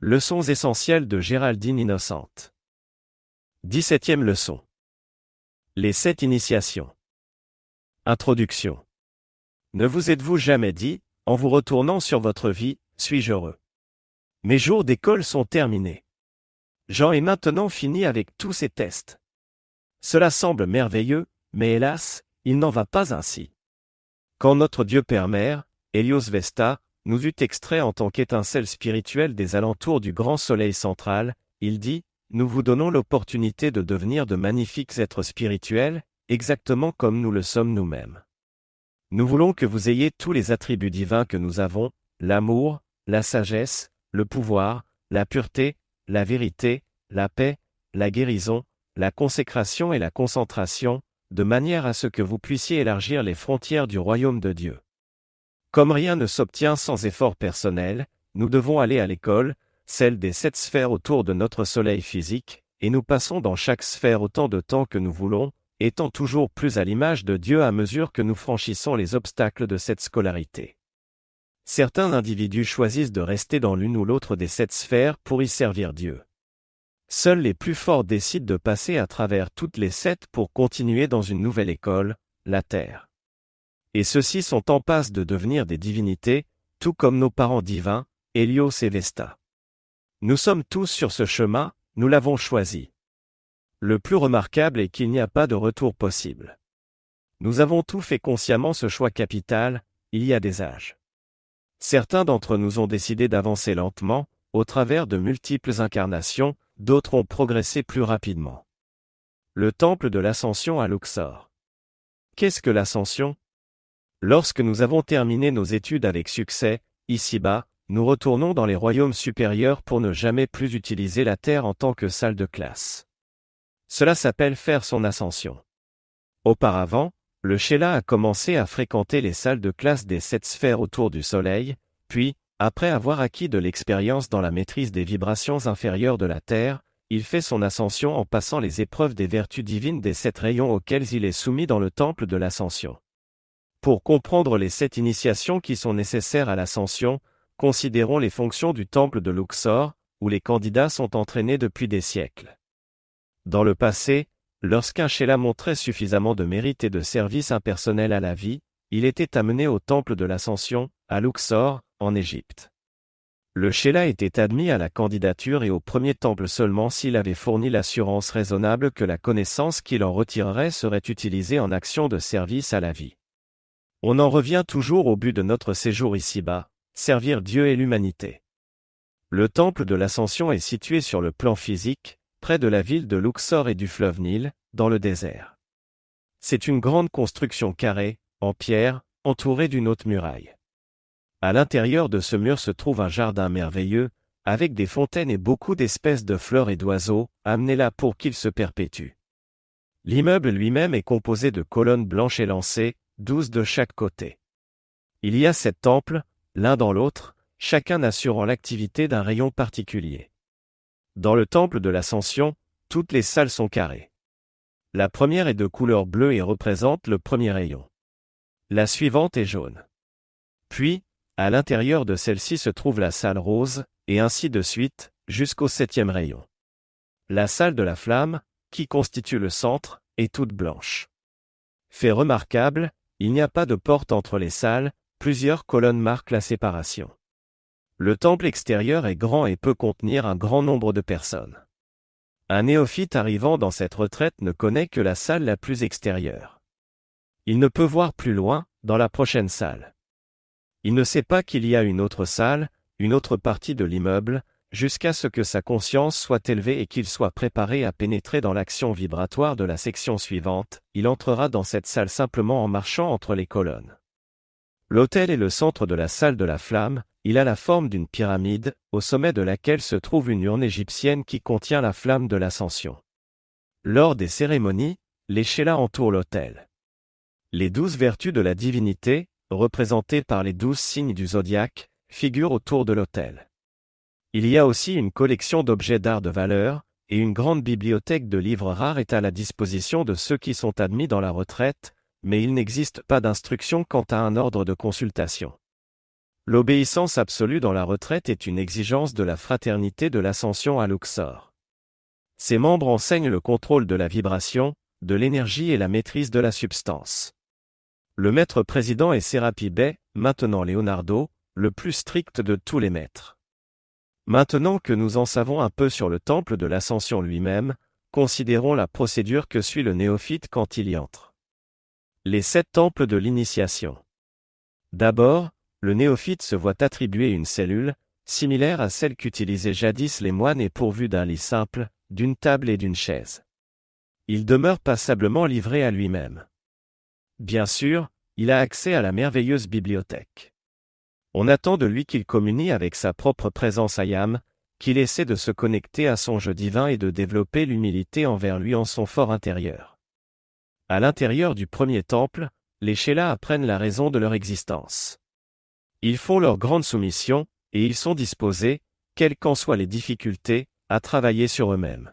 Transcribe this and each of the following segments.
Leçons essentielles de Géraldine Innocente. 17e leçon. Les sept initiations. Introduction. Ne vous êtes-vous jamais dit, en vous retournant sur votre vie, suis-je heureux? Mes jours d'école sont terminés. Jean est maintenant fini avec tous ses tests. Cela semble merveilleux, mais hélas, il n'en va pas ainsi. Quand notre Dieu Père Mère, Helios Vesta, nous eut extrait en tant qu'étincelle spirituelle des alentours du grand soleil central, il dit, Nous vous donnons l'opportunité de devenir de magnifiques êtres spirituels, exactement comme nous le sommes nous-mêmes. Nous voulons que vous ayez tous les attributs divins que nous avons, l'amour, la sagesse, le pouvoir, la pureté, la vérité, la paix, la guérison, la consécration et la concentration, de manière à ce que vous puissiez élargir les frontières du royaume de Dieu. Comme rien ne s'obtient sans effort personnel, nous devons aller à l'école, celle des sept sphères autour de notre soleil physique, et nous passons dans chaque sphère autant de temps que nous voulons, étant toujours plus à l'image de Dieu à mesure que nous franchissons les obstacles de cette scolarité. Certains individus choisissent de rester dans l'une ou l'autre des sept sphères pour y servir Dieu. Seuls les plus forts décident de passer à travers toutes les sept pour continuer dans une nouvelle école, la Terre et ceux-ci sont en passe de devenir des divinités, tout comme nos parents divins, Hélios et Vesta. Nous sommes tous sur ce chemin, nous l'avons choisi. Le plus remarquable est qu'il n'y a pas de retour possible. Nous avons tout fait consciemment ce choix capital, il y a des âges. Certains d'entre nous ont décidé d'avancer lentement, au travers de multiples incarnations, d'autres ont progressé plus rapidement. Le temple de l'ascension à Luxor. Qu'est-ce que l'ascension? Lorsque nous avons terminé nos études avec succès, ici-bas, nous retournons dans les royaumes supérieurs pour ne jamais plus utiliser la Terre en tant que salle de classe. Cela s'appelle faire son ascension. Auparavant, le Sheila a commencé à fréquenter les salles de classe des sept sphères autour du Soleil, puis, après avoir acquis de l'expérience dans la maîtrise des vibrations inférieures de la Terre, il fait son ascension en passant les épreuves des vertus divines des sept rayons auxquels il est soumis dans le temple de l'ascension. Pour comprendre les sept initiations qui sont nécessaires à l'ascension, considérons les fonctions du temple de Luxor, où les candidats sont entraînés depuis des siècles. Dans le passé, lorsqu'un Sheila montrait suffisamment de mérite et de service impersonnel à la vie, il était amené au temple de l'ascension, à Luxor, en Égypte. Le Sheila était admis à la candidature et au premier temple seulement s'il avait fourni l'assurance raisonnable que la connaissance qu'il en retirerait serait utilisée en action de service à la vie. On en revient toujours au but de notre séjour ici-bas, servir Dieu et l'humanité. Le temple de l'Ascension est situé sur le plan physique, près de la ville de Luxor et du fleuve Nil, dans le désert. C'est une grande construction carrée, en pierre, entourée d'une haute muraille. À l'intérieur de ce mur se trouve un jardin merveilleux, avec des fontaines et beaucoup d'espèces de fleurs et d'oiseaux, amenés là pour qu'ils se perpétuent. L'immeuble lui-même est composé de colonnes blanches élancées, douze de chaque côté. Il y a sept temples, l'un dans l'autre, chacun assurant l'activité d'un rayon particulier. Dans le temple de l'Ascension, toutes les salles sont carrées. La première est de couleur bleue et représente le premier rayon. La suivante est jaune. Puis, à l'intérieur de celle-ci se trouve la salle rose, et ainsi de suite, jusqu'au septième rayon. La salle de la flamme, qui constitue le centre, est toute blanche. Fait remarquable, il n'y a pas de porte entre les salles, plusieurs colonnes marquent la séparation. Le temple extérieur est grand et peut contenir un grand nombre de personnes. Un néophyte arrivant dans cette retraite ne connaît que la salle la plus extérieure. Il ne peut voir plus loin, dans la prochaine salle. Il ne sait pas qu'il y a une autre salle, une autre partie de l'immeuble, jusqu'à ce que sa conscience soit élevée et qu'il soit préparé à pénétrer dans l'action vibratoire de la section suivante, il entrera dans cette salle simplement en marchant entre les colonnes. L'autel est le centre de la salle de la flamme, il a la forme d'une pyramide, au sommet de laquelle se trouve une urne égyptienne qui contient la flamme de l'ascension. Lors des cérémonies, les Shélas entourent l'autel. Les douze vertus de la divinité, représentées par les douze signes du zodiaque, figurent autour de l'autel. Il y a aussi une collection d'objets d'art de valeur, et une grande bibliothèque de livres rares est à la disposition de ceux qui sont admis dans la retraite, mais il n'existe pas d'instruction quant à un ordre de consultation. L'obéissance absolue dans la retraite est une exigence de la fraternité de l'ascension à Luxor. Ses membres enseignent le contrôle de la vibration, de l'énergie et la maîtrise de la substance. Le maître président est Serapi Bey, maintenant Leonardo, le plus strict de tous les maîtres. Maintenant que nous en savons un peu sur le temple de l'ascension lui-même, considérons la procédure que suit le néophyte quand il y entre. Les sept temples de l'initiation. D'abord, le néophyte se voit attribuer une cellule, similaire à celle qu'utilisaient jadis les moines et pourvue d'un lit simple, d'une table et d'une chaise. Il demeure passablement livré à lui-même. Bien sûr, il a accès à la merveilleuse bibliothèque. On attend de lui qu'il communie avec sa propre présence ayam, qu'il essaie de se connecter à son jeu divin et de développer l'humilité envers lui en son fort intérieur. À l'intérieur du premier temple, les Shélas apprennent la raison de leur existence. Ils font leur grande soumission, et ils sont disposés, quelles qu'en soient les difficultés, à travailler sur eux-mêmes.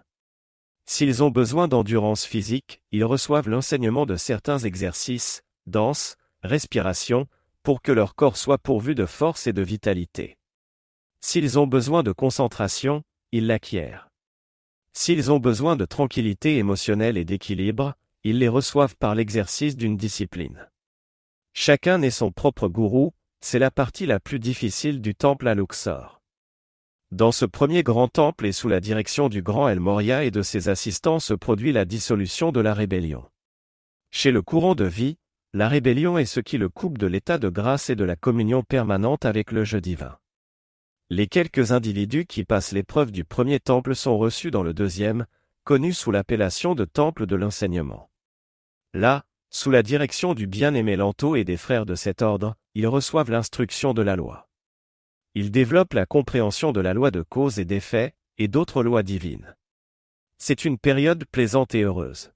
S'ils ont besoin d'endurance physique, ils reçoivent l'enseignement de certains exercices, danse, respiration, pour que leur corps soit pourvu de force et de vitalité. S'ils ont besoin de concentration, ils l'acquièrent. S'ils ont besoin de tranquillité émotionnelle et d'équilibre, ils les reçoivent par l'exercice d'une discipline. Chacun est son propre gourou, c'est la partie la plus difficile du temple à Luxor. Dans ce premier grand temple et sous la direction du grand El Moria et de ses assistants se produit la dissolution de la rébellion. Chez le courant de vie, la rébellion est ce qui le coupe de l'état de grâce et de la communion permanente avec le jeu divin. Les quelques individus qui passent l'épreuve du premier temple sont reçus dans le deuxième, connu sous l'appellation de temple de l'enseignement. Là, sous la direction du bien-aimé Lanto et des frères de cet ordre, ils reçoivent l'instruction de la loi. Ils développent la compréhension de la loi de cause et d'effet, et d'autres lois divines. C'est une période plaisante et heureuse.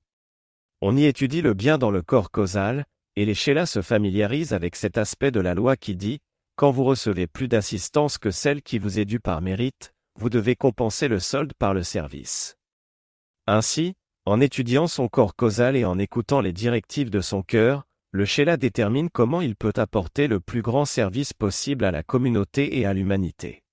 On y étudie le bien dans le corps causal, et les Shélas se familiarisent avec cet aspect de la loi qui dit, quand vous recevez plus d'assistance que celle qui vous est due par mérite, vous devez compenser le solde par le service. Ainsi, en étudiant son corps causal et en écoutant les directives de son cœur, le Sheila détermine comment il peut apporter le plus grand service possible à la communauté et à l'humanité.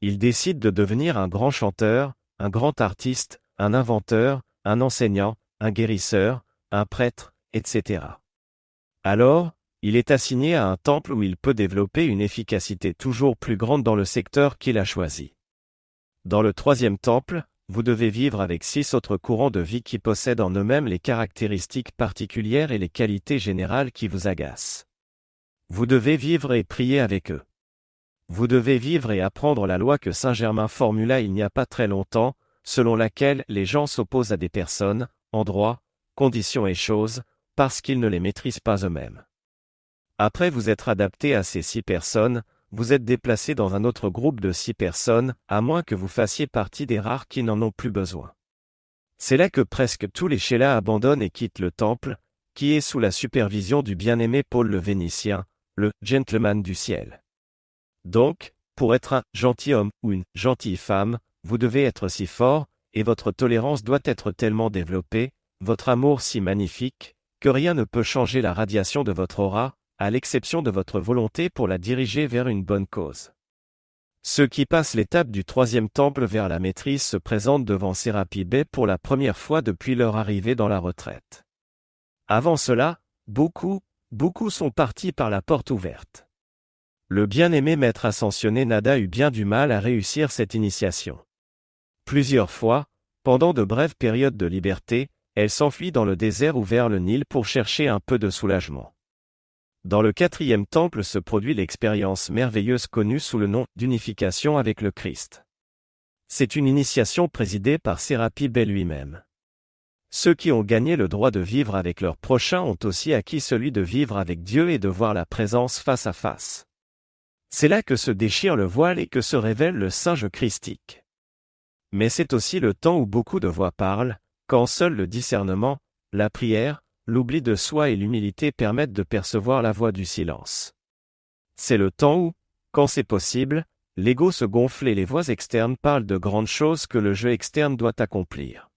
Il décide de devenir un grand chanteur, un grand artiste, un inventeur, un enseignant, un guérisseur, un prêtre, etc. Alors, il est assigné à un temple où il peut développer une efficacité toujours plus grande dans le secteur qu'il a choisi. Dans le troisième temple, vous devez vivre avec six autres courants de vie qui possèdent en eux-mêmes les caractéristiques particulières et les qualités générales qui vous agacent. Vous devez vivre et prier avec eux. Vous devez vivre et apprendre la loi que Saint Germain formula il n'y a pas très longtemps, selon laquelle les gens s'opposent à des personnes, endroits, conditions et choses, parce qu'ils ne les maîtrisent pas eux-mêmes. Après vous être adapté à ces six personnes, vous êtes déplacé dans un autre groupe de six personnes, à moins que vous fassiez partie des rares qui n'en ont plus besoin. C'est là que presque tous les Sheila abandonnent et quittent le temple, qui est sous la supervision du bien-aimé Paul le Vénitien, le gentleman du ciel. Donc, pour être un gentilhomme ou une gentille femme, vous devez être si fort, et votre tolérance doit être tellement développée, votre amour si magnifique, que rien ne peut changer la radiation de votre aura, à l'exception de votre volonté pour la diriger vers une bonne cause. Ceux qui passent l'étape du troisième temple vers la maîtrise se présentent devant Serapi Bey pour la première fois depuis leur arrivée dans la retraite. Avant cela, beaucoup, beaucoup sont partis par la porte ouverte. Le bien-aimé maître ascensionné Nada eut bien du mal à réussir cette initiation. Plusieurs fois, pendant de brèves périodes de liberté, elle s'enfuit dans le désert ou vers le Nil pour chercher un peu de soulagement. Dans le quatrième temple se produit l'expérience merveilleuse connue sous le nom d'unification avec le Christ. C'est une initiation présidée par Sérapi Bey lui-même. Ceux qui ont gagné le droit de vivre avec leur prochain ont aussi acquis celui de vivre avec Dieu et de voir la présence face à face. C'est là que se déchire le voile et que se révèle le singe christique. Mais c'est aussi le temps où beaucoup de voix parlent, quand seul le discernement, la prière, l'oubli de soi et l'humilité permettent de percevoir la voix du silence. C'est le temps où, quand c'est possible, l'ego se gonfle et les voix externes parlent de grandes choses que le jeu externe doit accomplir.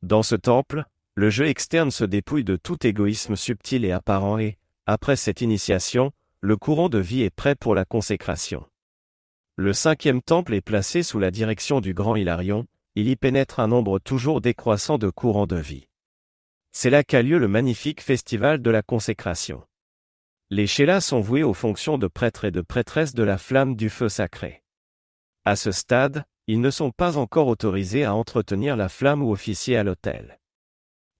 Dans ce temple, le jeu externe se dépouille de tout égoïsme subtil et apparent et, après cette initiation, le courant de vie est prêt pour la consécration. Le cinquième temple est placé sous la direction du grand Hilarion, il y pénètre un nombre toujours décroissant de courants de vie. C'est là qu'a lieu le magnifique festival de la consécration. Les Shélas sont voués aux fonctions de prêtres et de prêtresses de la flamme du feu sacré. À ce stade, ils ne sont pas encore autorisés à entretenir la flamme ou officier à l'autel.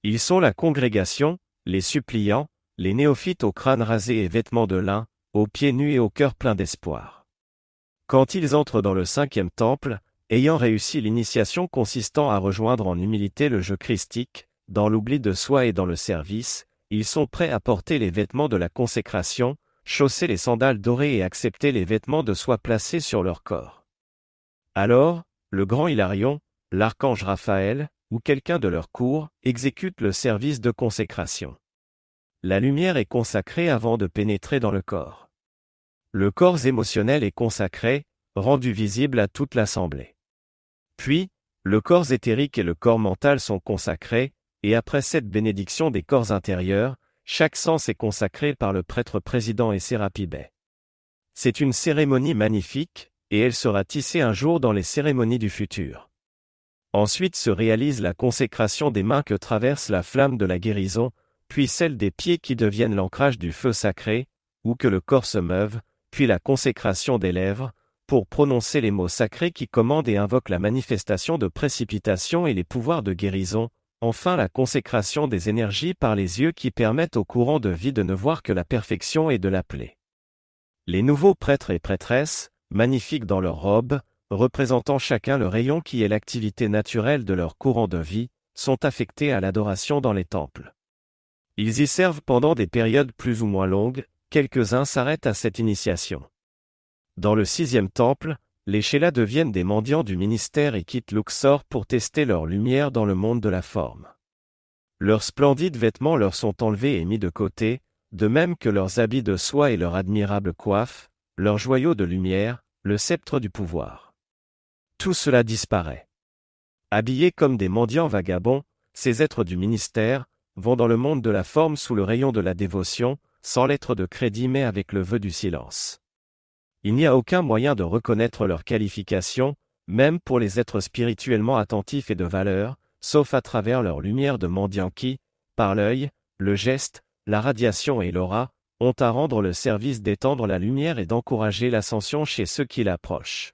Ils sont la congrégation, les suppliants, les néophytes au crâne rasé et vêtements de lin, aux pieds nus et au cœur plein d'espoir. Quand ils entrent dans le cinquième temple, ayant réussi l'initiation consistant à rejoindre en humilité le jeu christique, dans l'oubli de soi et dans le service, ils sont prêts à porter les vêtements de la consécration, chausser les sandales dorées et accepter les vêtements de soie placés sur leur corps. Alors, le grand Hilarion, l'archange Raphaël, ou quelqu'un de leur cour, exécute le service de consécration. La lumière est consacrée avant de pénétrer dans le corps. Le corps émotionnel est consacré, rendu visible à toute l'assemblée. Puis, le corps éthérique et le corps mental sont consacrés, et après cette bénédiction des corps intérieurs, chaque sens est consacré par le prêtre président et Sérapibet. C'est une cérémonie magnifique, et elle sera tissée un jour dans les cérémonies du futur. Ensuite se réalise la consécration des mains que traverse la flamme de la guérison, puis celle des pieds qui deviennent l'ancrage du feu sacré, ou que le corps se meuve, puis la consécration des lèvres, pour prononcer les mots sacrés qui commandent et invoquent la manifestation de précipitation et les pouvoirs de guérison, enfin la consécration des énergies par les yeux qui permettent au courant de vie de ne voir que la perfection et de l'appeler. Les nouveaux prêtres et prêtresses, magnifiques dans leurs robes, représentant chacun le rayon qui est l'activité naturelle de leur courant de vie, sont affectés à l'adoration dans les temples. Ils y servent pendant des périodes plus ou moins longues, quelques-uns s'arrêtent à cette initiation. Dans le sixième temple, les Shélas deviennent des mendiants du ministère et quittent Luxor pour tester leur lumière dans le monde de la forme. Leurs splendides vêtements leur sont enlevés et mis de côté, de même que leurs habits de soie et leur admirable coiffe, leurs joyaux de lumière, le sceptre du pouvoir. Tout cela disparaît. Habillés comme des mendiants vagabonds, ces êtres du ministère, vont dans le monde de la forme sous le rayon de la dévotion, sans lettre de crédit mais avec le vœu du silence. Il n'y a aucun moyen de reconnaître leur qualification, même pour les êtres spirituellement attentifs et de valeur, sauf à travers leur lumière de mendiant qui, par l'œil, le geste, la radiation et l'aura, ont à rendre le service d'étendre la lumière et d'encourager l'ascension chez ceux qui l'approchent.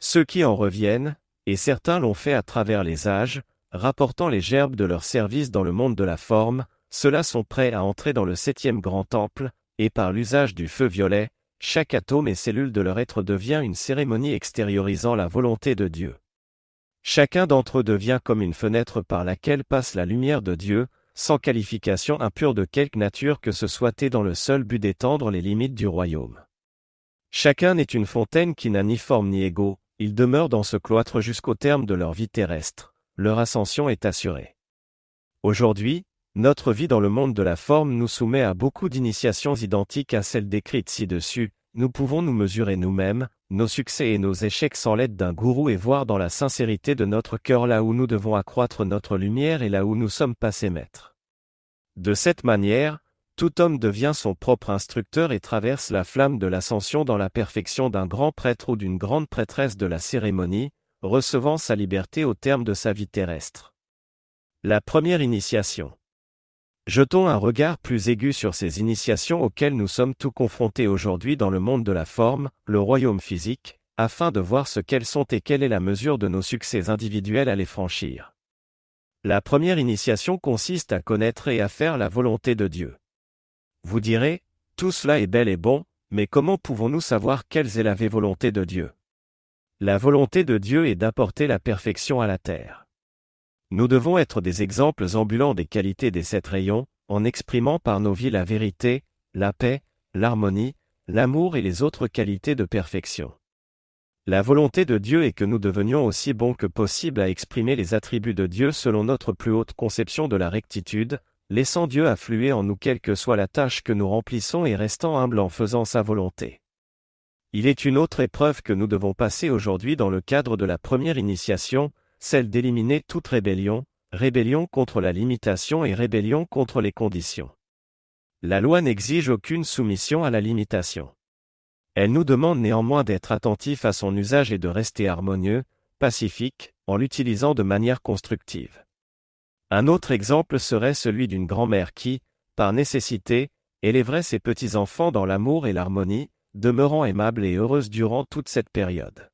Ceux qui en reviennent, et certains l'ont fait à travers les âges, rapportant les gerbes de leur service dans le monde de la forme, ceux-là sont prêts à entrer dans le septième grand temple, et par l'usage du feu violet, chaque atome et cellule de leur être devient une cérémonie extériorisant la volonté de Dieu. Chacun d'entre eux devient comme une fenêtre par laquelle passe la lumière de Dieu, sans qualification impure de quelque nature que ce soit et dans le seul but d'étendre les limites du royaume. Chacun n'est une fontaine qui n'a ni forme ni égo, ils demeurent dans ce cloître jusqu'au terme de leur vie terrestre, leur ascension est assurée. Aujourd'hui, notre vie dans le monde de la forme nous soumet à beaucoup d'initiations identiques à celles décrites ci-dessus, nous pouvons nous mesurer nous-mêmes, nos succès et nos échecs sans l'aide d'un gourou et voir dans la sincérité de notre cœur là où nous devons accroître notre lumière et là où nous sommes passés maîtres. De cette manière, tout homme devient son propre instructeur et traverse la flamme de l'ascension dans la perfection d'un grand prêtre ou d'une grande prêtresse de la cérémonie, recevant sa liberté au terme de sa vie terrestre. La première initiation. Jetons un regard plus aigu sur ces initiations auxquelles nous sommes tous confrontés aujourd'hui dans le monde de la forme, le royaume physique, afin de voir ce qu'elles sont et quelle est la mesure de nos succès individuels à les franchir. La première initiation consiste à connaître et à faire la volonté de Dieu. Vous direz, tout cela est bel et bon, mais comment pouvons-nous savoir quelle est la volonté de Dieu? La volonté de Dieu est d'apporter la perfection à la terre. Nous devons être des exemples ambulants des qualités des sept rayons, en exprimant par nos vies la vérité, la paix, l'harmonie, l'amour et les autres qualités de perfection. La volonté de Dieu est que nous devenions aussi bons que possible à exprimer les attributs de Dieu selon notre plus haute conception de la rectitude, laissant Dieu affluer en nous quelle que soit la tâche que nous remplissons et restant humbles en faisant sa volonté. Il est une autre épreuve que nous devons passer aujourd'hui dans le cadre de la première initiation, celle d'éliminer toute rébellion, rébellion contre la limitation et rébellion contre les conditions. la loi n'exige aucune soumission à la limitation. Elle nous demande néanmoins d'être attentifs à son usage et de rester harmonieux, pacifique, en l'utilisant de manière constructive. Un autre exemple serait celui d'une grand-mère qui, par nécessité, élèverait ses petits-enfants dans l'amour et l'harmonie, demeurant aimable et heureuse durant toute cette période.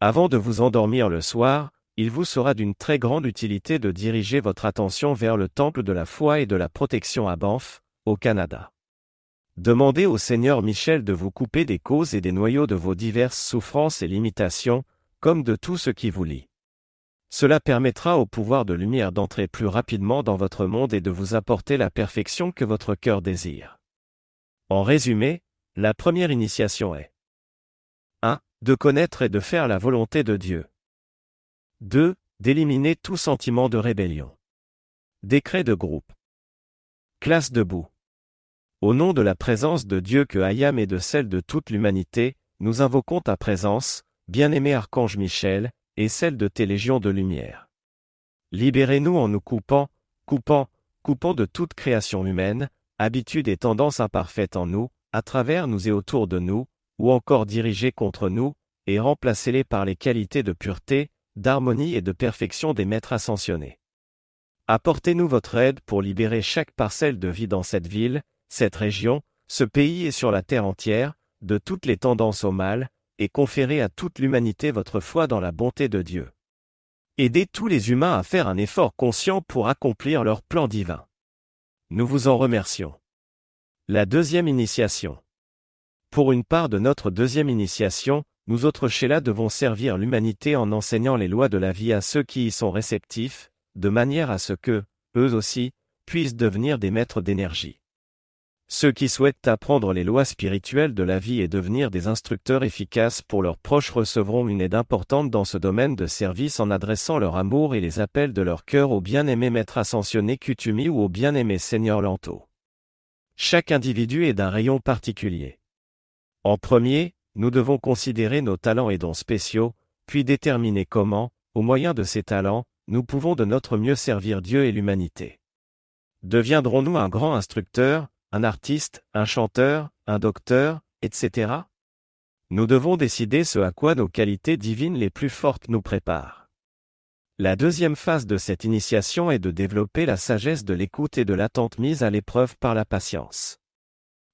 Avant de vous endormir le soir, il vous sera d'une très grande utilité de diriger votre attention vers le temple de la foi et de la protection à Banff, au Canada. Demandez au Seigneur Michel de vous couper des causes et des noyaux de vos diverses souffrances et limitations, comme de tout ce qui vous lie. Cela permettra au pouvoir de lumière d'entrer plus rapidement dans votre monde et de vous apporter la perfection que votre cœur désire. En résumé, la première initiation est 1. De connaître et de faire la volonté de Dieu. 2. D'éliminer tout sentiment de rébellion. Décret de groupe. Classe debout. Au nom de la présence de Dieu que Ayam et de celle de toute l'humanité, nous invoquons ta présence, bien-aimé Archange Michel, et celle de tes légions de lumière. Libérez-nous en nous coupant, coupant, coupant de toute création humaine, habitude et tendance imparfaite en nous, à travers nous et autour de nous, ou encore dirigés contre nous, et remplacez-les par les qualités de pureté, d'harmonie et de perfection des maîtres ascensionnés. Apportez-nous votre aide pour libérer chaque parcelle de vie dans cette ville, cette région, ce pays et sur la terre entière, de toutes les tendances au mal, et conférer à toute l'humanité votre foi dans la bonté de Dieu. Aidez tous les humains à faire un effort conscient pour accomplir leur plan divin. Nous vous en remercions. La deuxième initiation. Pour une part de notre deuxième initiation, nous autres Sheila devons servir l'humanité en enseignant les lois de la vie à ceux qui y sont réceptifs, de manière à ce que, eux aussi, puissent devenir des maîtres d'énergie. Ceux qui souhaitent apprendre les lois spirituelles de la vie et devenir des instructeurs efficaces pour leurs proches recevront une aide importante dans ce domaine de service en adressant leur amour et les appels de leur cœur au bien-aimé Maître Ascensionné Kutumi ou au bien-aimé Seigneur Lanto. Chaque individu est d'un rayon particulier. En premier, nous devons considérer nos talents et dons spéciaux, puis déterminer comment, au moyen de ces talents, nous pouvons de notre mieux servir Dieu et l'humanité. Deviendrons-nous un grand instructeur, un artiste, un chanteur, un docteur, etc. Nous devons décider ce à quoi nos qualités divines les plus fortes nous préparent. La deuxième phase de cette initiation est de développer la sagesse de l'écoute et de l'attente mise à l'épreuve par la patience.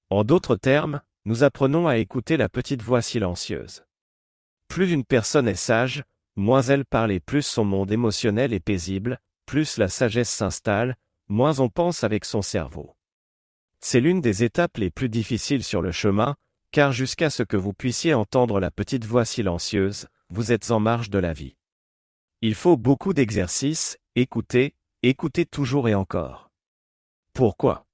En d'autres termes, nous apprenons à écouter la petite voix silencieuse. Plus une personne est sage, moins elle parle et plus son monde émotionnel est paisible, plus la sagesse s'installe, moins on pense avec son cerveau. C'est l'une des étapes les plus difficiles sur le chemin, car jusqu'à ce que vous puissiez entendre la petite voix silencieuse, vous êtes en marge de la vie. Il faut beaucoup d'exercices, écouter, écouter toujours et encore. Pourquoi?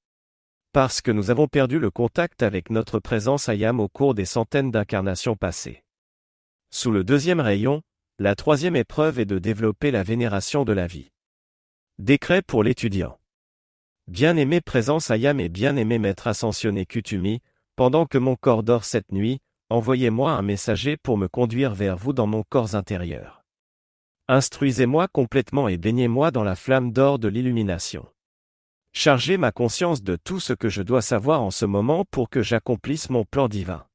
Parce que nous avons perdu le contact avec notre présence Ayam au cours des centaines d'incarnations passées. Sous le deuxième rayon, la troisième épreuve est de développer la vénération de la vie. Décret pour l'étudiant. Bien-aimé présence Ayam et bien-aimé maître ascensionné Kutumi, pendant que mon corps dort cette nuit, envoyez-moi un messager pour me conduire vers vous dans mon corps intérieur. Instruisez-moi complètement et baignez-moi dans la flamme d'or de l'illumination. Chargez ma conscience de tout ce que je dois savoir en ce moment pour que j'accomplisse mon plan divin.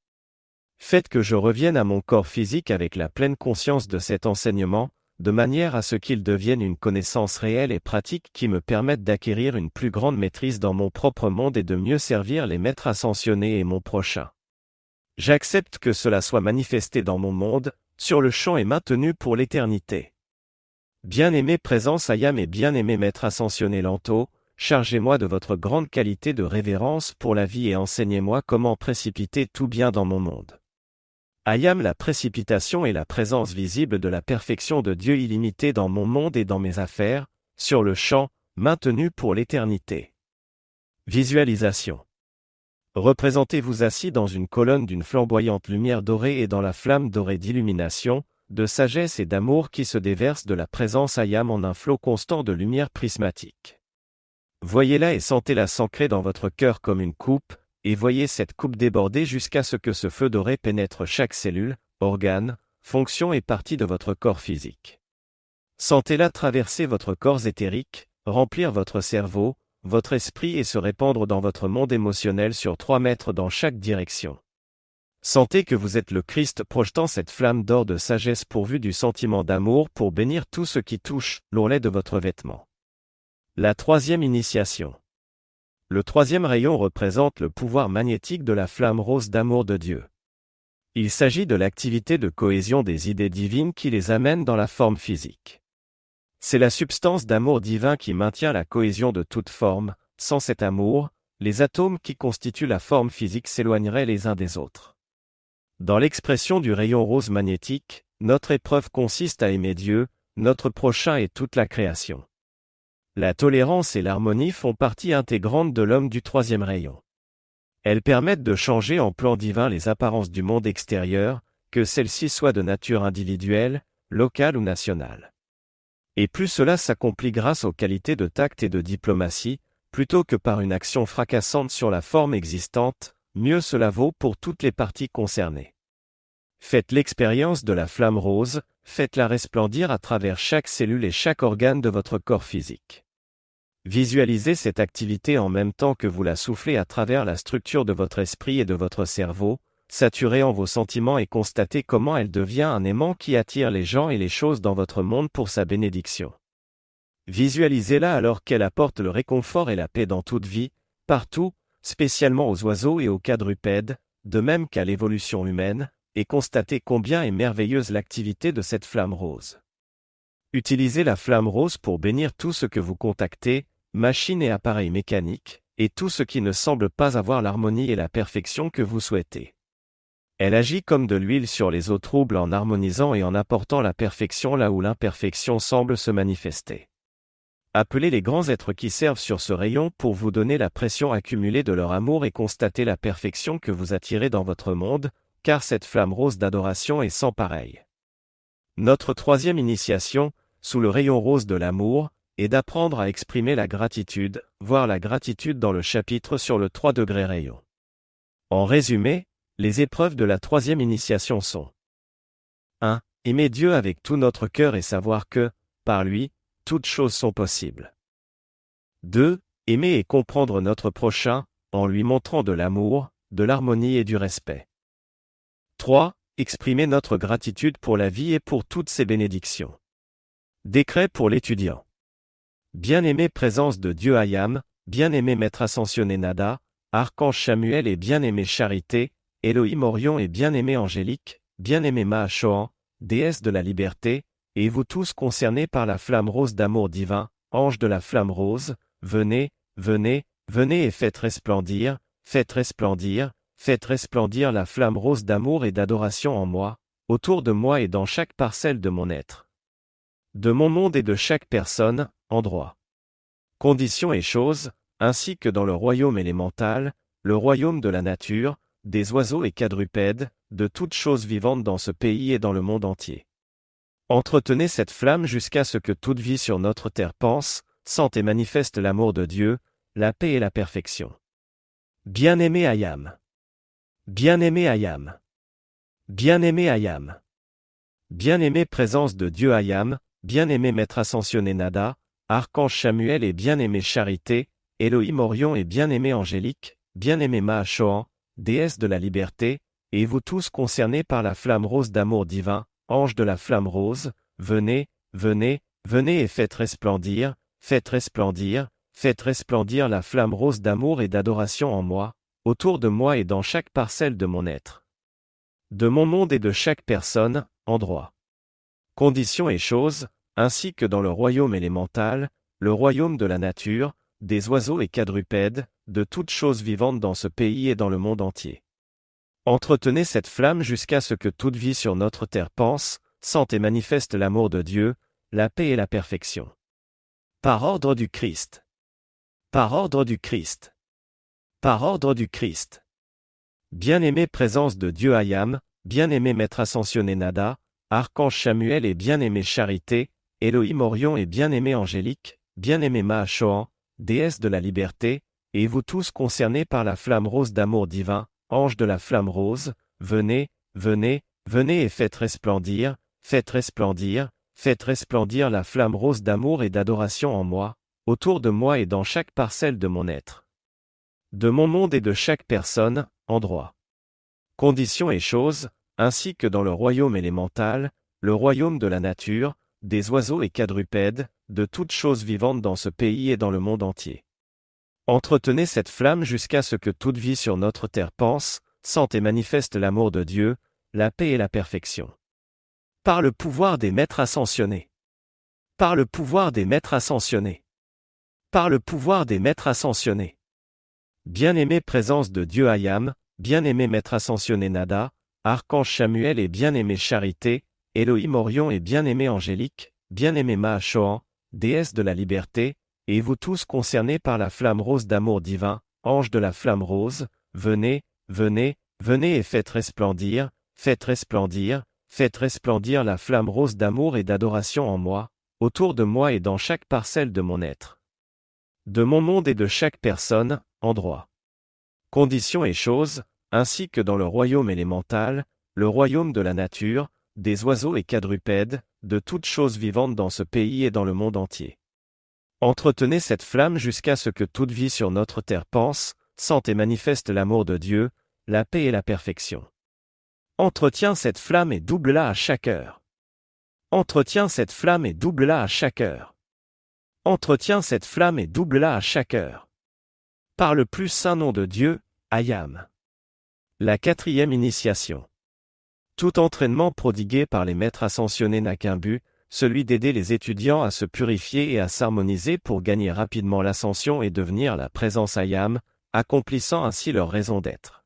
Faites que je revienne à mon corps physique avec la pleine conscience de cet enseignement, de manière à ce qu'il devienne une connaissance réelle et pratique qui me permette d'acquérir une plus grande maîtrise dans mon propre monde et de mieux servir les maîtres ascensionnés et mon prochain. J'accepte que cela soit manifesté dans mon monde, sur le champ et maintenu pour l'éternité. Bien-aimé présence Ayam et bien-aimé maître ascensionné Lanto, Chargez-moi de votre grande qualité de révérence pour la vie et enseignez-moi comment précipiter tout bien dans mon monde. Ayam la précipitation est la présence visible de la perfection de Dieu illimité dans mon monde et dans mes affaires, sur le champ, maintenu pour l'éternité. Visualisation. Représentez-vous assis dans une colonne d'une flamboyante lumière dorée et dans la flamme dorée d'illumination, de sagesse et d'amour qui se déverse de la présence Ayam en un flot constant de lumière prismatique. Voyez-la et sentez-la s'ancrer dans votre cœur comme une coupe, et voyez cette coupe déborder jusqu'à ce que ce feu doré pénètre chaque cellule, organe, fonction et partie de votre corps physique. Sentez-la traverser votre corps éthérique, remplir votre cerveau, votre esprit et se répandre dans votre monde émotionnel sur trois mètres dans chaque direction. Sentez que vous êtes le Christ projetant cette flamme d'or de sagesse pourvue du sentiment d'amour pour bénir tout ce qui touche l'ourlet de votre vêtement. La troisième initiation. Le troisième rayon représente le pouvoir magnétique de la flamme rose d'amour de Dieu. Il s'agit de l'activité de cohésion des idées divines qui les amène dans la forme physique. C'est la substance d'amour divin qui maintient la cohésion de toute forme, sans cet amour, les atomes qui constituent la forme physique s'éloigneraient les uns des autres. Dans l'expression du rayon rose magnétique, notre épreuve consiste à aimer Dieu, notre prochain et toute la création. La tolérance et l'harmonie font partie intégrante de l'homme du troisième rayon. Elles permettent de changer en plan divin les apparences du monde extérieur, que celles-ci soient de nature individuelle, locale ou nationale. Et plus cela s'accomplit grâce aux qualités de tact et de diplomatie, plutôt que par une action fracassante sur la forme existante, mieux cela vaut pour toutes les parties concernées. Faites l'expérience de la flamme rose, faites-la resplendir à travers chaque cellule et chaque organe de votre corps physique. Visualisez cette activité en même temps que vous la soufflez à travers la structure de votre esprit et de votre cerveau, saturez en vos sentiments et constatez comment elle devient un aimant qui attire les gens et les choses dans votre monde pour sa bénédiction. Visualisez-la alors qu'elle apporte le réconfort et la paix dans toute vie, partout, spécialement aux oiseaux et aux quadrupèdes, de même qu'à l'évolution humaine, et constatez combien est merveilleuse l'activité de cette flamme rose. Utilisez la flamme rose pour bénir tout ce que vous contactez, machines et appareils mécaniques, et tout ce qui ne semble pas avoir l'harmonie et la perfection que vous souhaitez. Elle agit comme de l'huile sur les eaux troubles en harmonisant et en apportant la perfection là où l'imperfection semble se manifester. Appelez les grands êtres qui servent sur ce rayon pour vous donner la pression accumulée de leur amour et constater la perfection que vous attirez dans votre monde, car cette flamme rose d'adoration est sans pareil. Notre troisième initiation, sous le rayon rose de l'amour, est d'apprendre à exprimer la gratitude, voir la gratitude dans le chapitre sur le 3 degrés rayon. En résumé, les épreuves de la troisième initiation sont 1. Aimer Dieu avec tout notre cœur et savoir que, par lui, toutes choses sont possibles. 2. Aimer et comprendre notre prochain, en lui montrant de l'amour, de l'harmonie et du respect. 3. Exprimer notre gratitude pour la vie et pour toutes ses bénédictions. Décret pour l'étudiant. Bien-aimé présence de Dieu Ayam, bien-aimé Maître Ascensionné Nada, Archange Samuel et bien-aimé Charité, Elohim Orion et bien-aimé Angélique, bien-aimé Mahachohan, déesse de la liberté, et vous tous concernés par la flamme rose d'amour divin, ange de la flamme rose, venez, venez, venez et faites resplendir, faites resplendir, faites resplendir la flamme rose d'amour et d'adoration en moi, autour de moi et dans chaque parcelle de mon être. De mon monde et de chaque personne, endroit. Conditions et choses, ainsi que dans le royaume élémental, le royaume de la nature, des oiseaux et quadrupèdes, de toutes choses vivantes dans ce pays et dans le monde entier. Entretenez cette flamme jusqu'à ce que toute vie sur notre terre pense, sente et manifeste l'amour de Dieu, la paix et la perfection. Bien-aimé Ayam. Bien-aimé Ayam. Bien-aimé Ayam. Bien-aimé présence de Dieu Ayam, bien-aimé Maître Ascensionné Nada, Archange Samuel et bien-aimé Charité, Elohim Orion et bien-aimé Angélique, bien-aimé Mahachohan, déesse de la liberté, et vous tous concernés par la flamme rose d'amour divin, Ange de la flamme rose, venez, venez, venez et faites resplendir, faites resplendir, faites resplendir la flamme rose d'amour et d'adoration en moi, autour de moi et dans chaque parcelle de mon être. De mon monde et de chaque personne, endroit. Conditions et choses, ainsi que dans le royaume élémental, le royaume de la nature, des oiseaux et quadrupèdes, de toutes choses vivantes dans ce pays et dans le monde entier. Entretenez cette flamme jusqu'à ce que toute vie sur notre terre pense, sente et manifeste l'amour de Dieu, la paix et la perfection. Par ordre du Christ. Par ordre du Christ. Par ordre du Christ. Bien-aimé présence de Dieu Ayam, bien-aimé Maître Ascensionné Nada, Archange Samuel et bien-aimé Charité, Elohim Orion et bien-aimé Angélique, bien-aimé Mahachohan, déesse de la liberté, et vous tous concernés par la flamme rose d'amour divin, Ange de la flamme rose, venez, venez, venez et faites resplendir, faites resplendir, faites resplendir la flamme rose d'amour et d'adoration en moi, autour de moi et dans chaque parcelle de mon être. De mon monde et de chaque personne, endroit. Conditions et choses, ainsi que dans le royaume élémental, le royaume de la nature, des oiseaux et quadrupèdes, de toutes choses vivantes dans ce pays et dans le monde entier. Entretenez cette flamme jusqu'à ce que toute vie sur notre terre pense, sente et manifeste l'amour de Dieu, la paix et la perfection. Par le pouvoir des maîtres ascensionnés. Par le pouvoir des maîtres ascensionnés. Par le pouvoir des maîtres ascensionnés. Bien-aimé présence de Dieu Ayam, bien-aimé maître ascensionné Nada, archange Samuel et bien-aimé Charité, Elohim Orion et bien-aimé Angélique, bien-aimé Mahachohan, déesse de la liberté, et vous tous concernés par la flamme rose d'amour divin, ange de la flamme rose, venez, venez, venez et faites resplendir, faites resplendir, faites resplendir la flamme rose d'amour et d'adoration en moi, autour de moi et dans chaque parcelle de mon être. De mon monde et de chaque personne, endroit. Conditions et choses, ainsi que dans le royaume élémental, le royaume de la nature, des oiseaux et quadrupèdes, de toutes choses vivantes dans ce pays et dans le monde entier. Entretenez cette flamme jusqu'à ce que toute vie sur notre terre pense, sente et manifeste l'amour de Dieu, la paix et la perfection. Entretiens cette flamme et double-la à chaque heure. Entretiens cette flamme et double-la à chaque heure. Entretiens cette flamme et double-la à chaque heure. Par le plus saint nom de Dieu, Ayam. La quatrième initiation. Tout entraînement prodigué par les maîtres ascensionnés n'a qu'un but, celui d'aider les étudiants à se purifier et à s'harmoniser pour gagner rapidement l'ascension et devenir la présence Ayam, accomplissant ainsi leur raison d'être.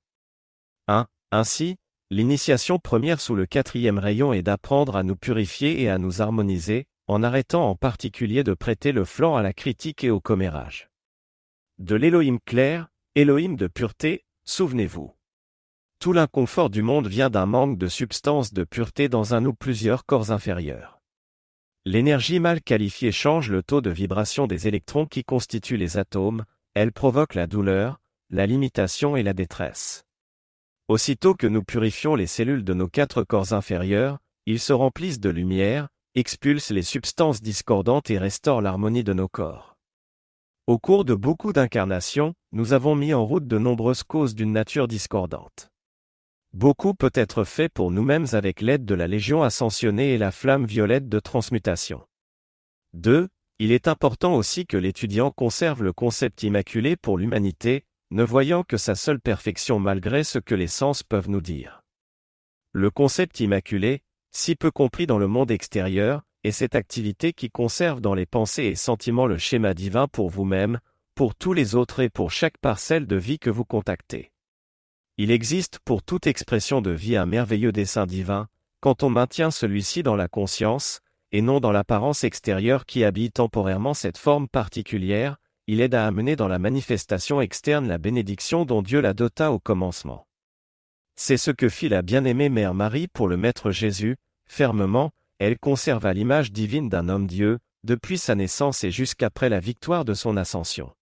1. Ainsi, l'initiation première sous le quatrième rayon est d'apprendre à nous purifier et à nous harmoniser, en arrêtant en particulier de prêter le flanc à la critique et au commérage. De l'Élohim clair, Élohim de pureté, souvenez-vous. Tout l'inconfort du monde vient d'un manque de substance de pureté dans un ou plusieurs corps inférieurs. L'énergie mal qualifiée change le taux de vibration des électrons qui constituent les atomes, elle provoque la douleur, la limitation et la détresse. Aussitôt que nous purifions les cellules de nos quatre corps inférieurs, ils se remplissent de lumière, expulsent les substances discordantes et restaurent l'harmonie de nos corps. Au cours de beaucoup d'incarnations, nous avons mis en route de nombreuses causes d'une nature discordante. Beaucoup peut être fait pour nous-mêmes avec l'aide de la Légion ascensionnée et la flamme violette de transmutation. 2. Il est important aussi que l'étudiant conserve le concept immaculé pour l'humanité, ne voyant que sa seule perfection malgré ce que les sens peuvent nous dire. Le concept immaculé, si peu compris dans le monde extérieur, est cette activité qui conserve dans les pensées et sentiments le schéma divin pour vous-même, pour tous les autres et pour chaque parcelle de vie que vous contactez. Il existe pour toute expression de vie un merveilleux dessein divin, quand on maintient celui-ci dans la conscience, et non dans l'apparence extérieure qui habille temporairement cette forme particulière, il aide à amener dans la manifestation externe la bénédiction dont Dieu la dota au commencement. C'est ce que fit la bien-aimée Mère Marie pour le Maître Jésus, fermement, elle conserva l'image divine d'un homme-dieu, depuis sa naissance et jusqu'après la victoire de son ascension.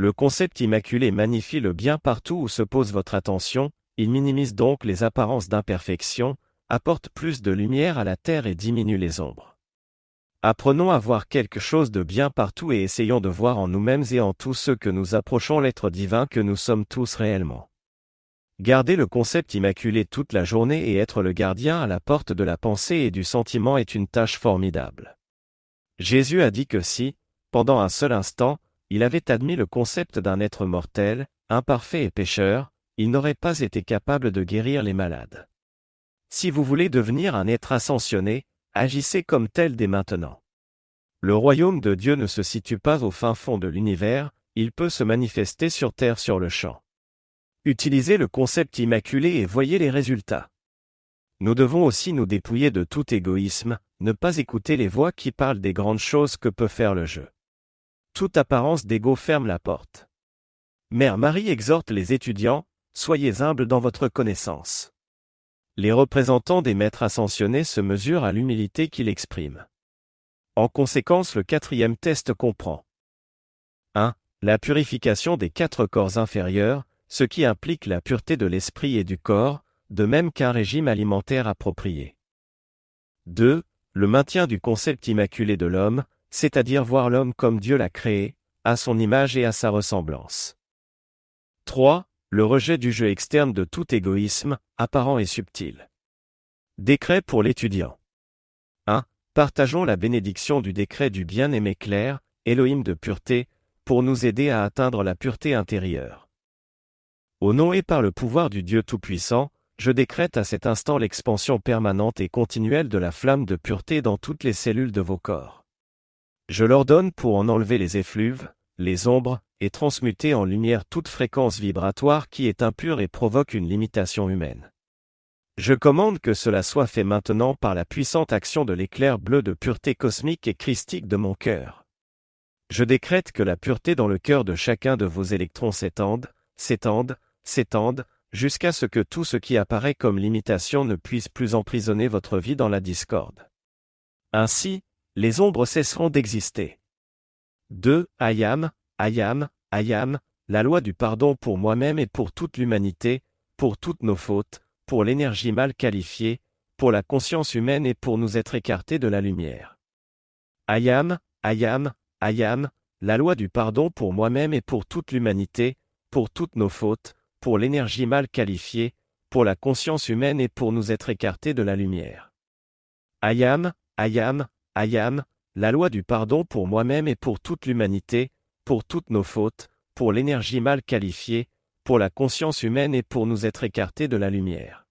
Le concept immaculé magnifie le bien partout où se pose votre attention, il minimise donc les apparences d'imperfection, apporte plus de lumière à la terre et diminue les ombres. Apprenons à voir quelque chose de bien partout et essayons de voir en nous-mêmes et en tous ceux que nous approchons l'être divin que nous sommes tous réellement. Garder le concept immaculé toute la journée et être le gardien à la porte de la pensée et du sentiment est une tâche formidable. Jésus a dit que si, pendant un seul instant, il avait admis le concept d'un être mortel, imparfait et pécheur, il n'aurait pas été capable de guérir les malades. Si vous voulez devenir un être ascensionné, agissez comme tel dès maintenant. Le royaume de Dieu ne se situe pas au fin fond de l'univers, il peut se manifester sur terre sur le champ. Utilisez le concept immaculé et voyez les résultats. Nous devons aussi nous dépouiller de tout égoïsme, ne pas écouter les voix qui parlent des grandes choses que peut faire le jeu toute apparence d'ego ferme la porte. Mère Marie exhorte les étudiants, soyez humbles dans votre connaissance. Les représentants des maîtres ascensionnés se mesurent à l'humilité qu'il exprime. En conséquence, le quatrième test comprend 1. La purification des quatre corps inférieurs, ce qui implique la pureté de l'esprit et du corps, de même qu'un régime alimentaire approprié. 2. Le maintien du concept immaculé de l'homme, c'est-à-dire voir l'homme comme Dieu l'a créé, à son image et à sa ressemblance. 3. Le rejet du jeu externe de tout égoïsme, apparent et subtil. Décret pour l'étudiant. 1. Partageons la bénédiction du décret du bien-aimé clair, Elohim de pureté, pour nous aider à atteindre la pureté intérieure. Au nom et par le pouvoir du Dieu Tout-Puissant, je décrète à cet instant l'expansion permanente et continuelle de la flamme de pureté dans toutes les cellules de vos corps. Je l'ordonne pour en enlever les effluves, les ombres, et transmuter en lumière toute fréquence vibratoire qui est impure et provoque une limitation humaine. Je commande que cela soit fait maintenant par la puissante action de l'éclair bleu de pureté cosmique et christique de mon cœur. Je décrète que la pureté dans le cœur de chacun de vos électrons s'étende, s'étende, s'étende, jusqu'à ce que tout ce qui apparaît comme limitation ne puisse plus emprisonner votre vie dans la discorde. Ainsi, les ombres cesseront d'exister. 2. Ayam, Ayam, Ayam, la loi du pardon pour moi-même et pour toute l'humanité, pour toutes nos fautes, pour l'énergie mal qualifiée, pour la conscience humaine et pour nous être écartés de la lumière. Ayam, Ayam, Ayam, la loi du pardon pour moi-même et pour toute l'humanité, pour toutes nos fautes, pour l'énergie mal qualifiée, pour la conscience humaine et pour nous être écartés de la lumière. Ayam, Ayam, Ayam, la loi du pardon pour moi-même et pour toute l'humanité, pour toutes nos fautes, pour l'énergie mal qualifiée, pour la conscience humaine et pour nous être écartés de la lumière.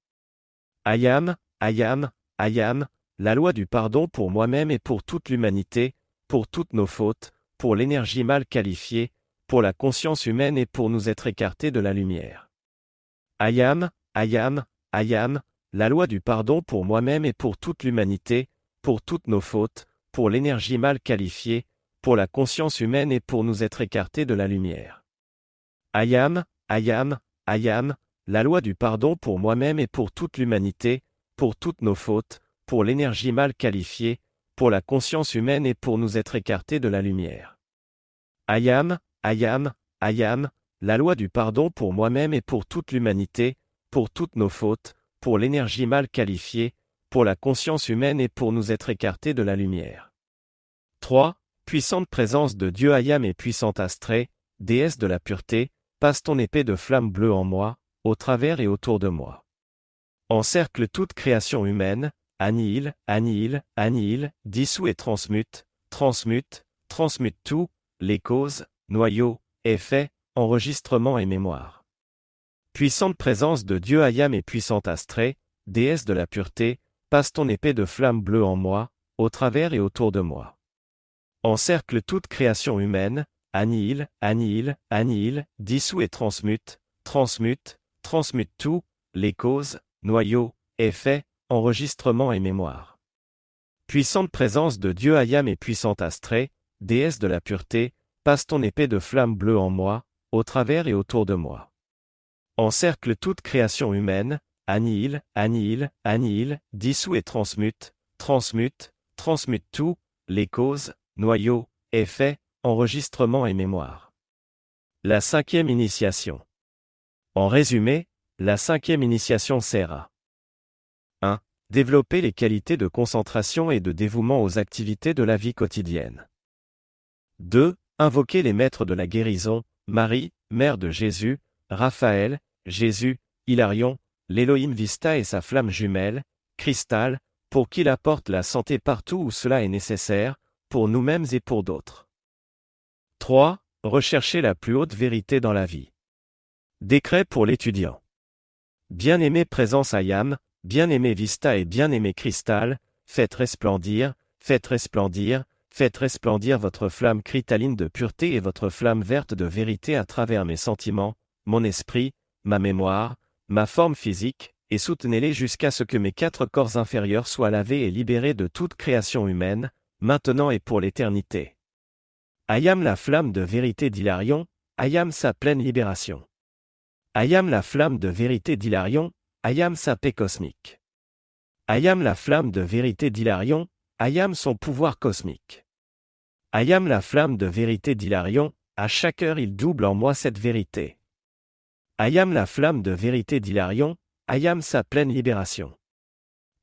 Ayam, Ayam, Ayam, la loi du pardon pour moi-même et pour toute l'humanité, pour toutes nos fautes, pour l'énergie mal qualifiée, pour la conscience humaine et pour nous être écartés de la lumière. Ayam, Ayam, Ayam, la loi du pardon pour moi-même et pour toute l'humanité, pour toutes nos fautes, pour l'énergie mal qualifiée, pour la conscience humaine et pour nous être écartés de la lumière. Ayam, Ayam, Ayam, la loi du pardon pour moi-même et pour toute l'humanité, pour toutes nos fautes, pour l'énergie mal qualifiée, pour la conscience humaine et pour nous être écartés de la lumière. Ayam, Ayam, Ayam, la loi du pardon pour moi-même et pour toute l'humanité, pour toutes nos fautes, pour l'énergie mal qualifiée, pour la conscience humaine et pour nous être écartés de la lumière. 3. Puissante présence de Dieu Ayam et puissante Astrée, déesse de la pureté, passe ton épée de flamme bleue en moi, au travers et autour de moi. Encercle toute création humaine, annihile, annihile, annihile, dissout et transmute, transmute, transmute tout, les causes, noyaux, effets, enregistrement et mémoire. Puissante présence de Dieu Ayam et puissante Astrée, déesse de la pureté, passe ton épée de flamme bleue en moi, au travers et autour de moi. Encercle toute création humaine, annihile, annihile, annihile, dissout et transmute, transmute, transmute tout, les causes, noyaux, effets, enregistrement et mémoire. Puissante présence de Dieu Ayam et puissante Astrée, déesse de la pureté, passe ton épée de flamme bleue en moi, au travers et autour de moi. Encercle toute création humaine, annihile, annihile, annihile, dissout et transmute, transmute, transmute tout, les causes, noyaux, effets, enregistrement et mémoire. La cinquième initiation. En résumé, la cinquième initiation sert à 1. Développer les qualités de concentration et de dévouement aux activités de la vie quotidienne. 2. Invoquer les maîtres de la guérison, Marie, Mère de Jésus, Raphaël, Jésus, Hilarion, l'Elohim Vista et sa flamme jumelle, Cristal, pour qu'il apporte la santé partout où cela est nécessaire, pour nous-mêmes et pour d'autres. 3. Rechercher la plus haute vérité dans la vie. Décret pour l'étudiant. Bien-aimé présence Ayam, bien-aimé Vista et bien-aimé Cristal, faites resplendir, faites resplendir, Faites resplendir votre flamme cristalline de pureté et votre flamme verte de vérité à travers mes sentiments, mon esprit, ma mémoire, ma forme physique, et soutenez-les jusqu'à ce que mes quatre corps inférieurs soient lavés et libérés de toute création humaine, maintenant et pour l'éternité. Ayam la flamme de vérité d'Hilarion, Ayam sa pleine libération. Ayam la flamme de vérité d'Hilarion, Ayam sa paix cosmique. Ayam la flamme de vérité d'Hilarion, Ayam son pouvoir cosmique. Ayam la flamme de vérité d'Hilarion, à chaque heure il double en moi cette vérité. Ayam la flamme de vérité d'Hilarion, Ayam sa pleine libération.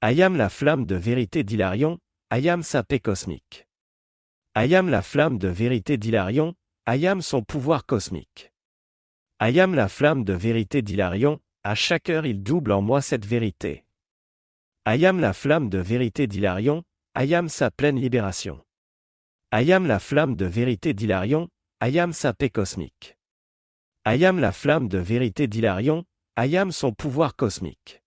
Ayam la flamme de vérité d'Hilarion, Ayam sa paix cosmique. Ayam la flamme de vérité d'Hilarion, Ayam son pouvoir cosmique. Ayam la flamme de vérité d'Hilarion, à chaque heure il double en moi cette vérité. Ayam la flamme de vérité d'Hilarion, Ayam sa pleine libération. Ayam la flamme de vérité d'Hilarion, Ayam sa paix cosmique. Ayam la flamme de vérité d'Hilarion, Ayam son pouvoir cosmique.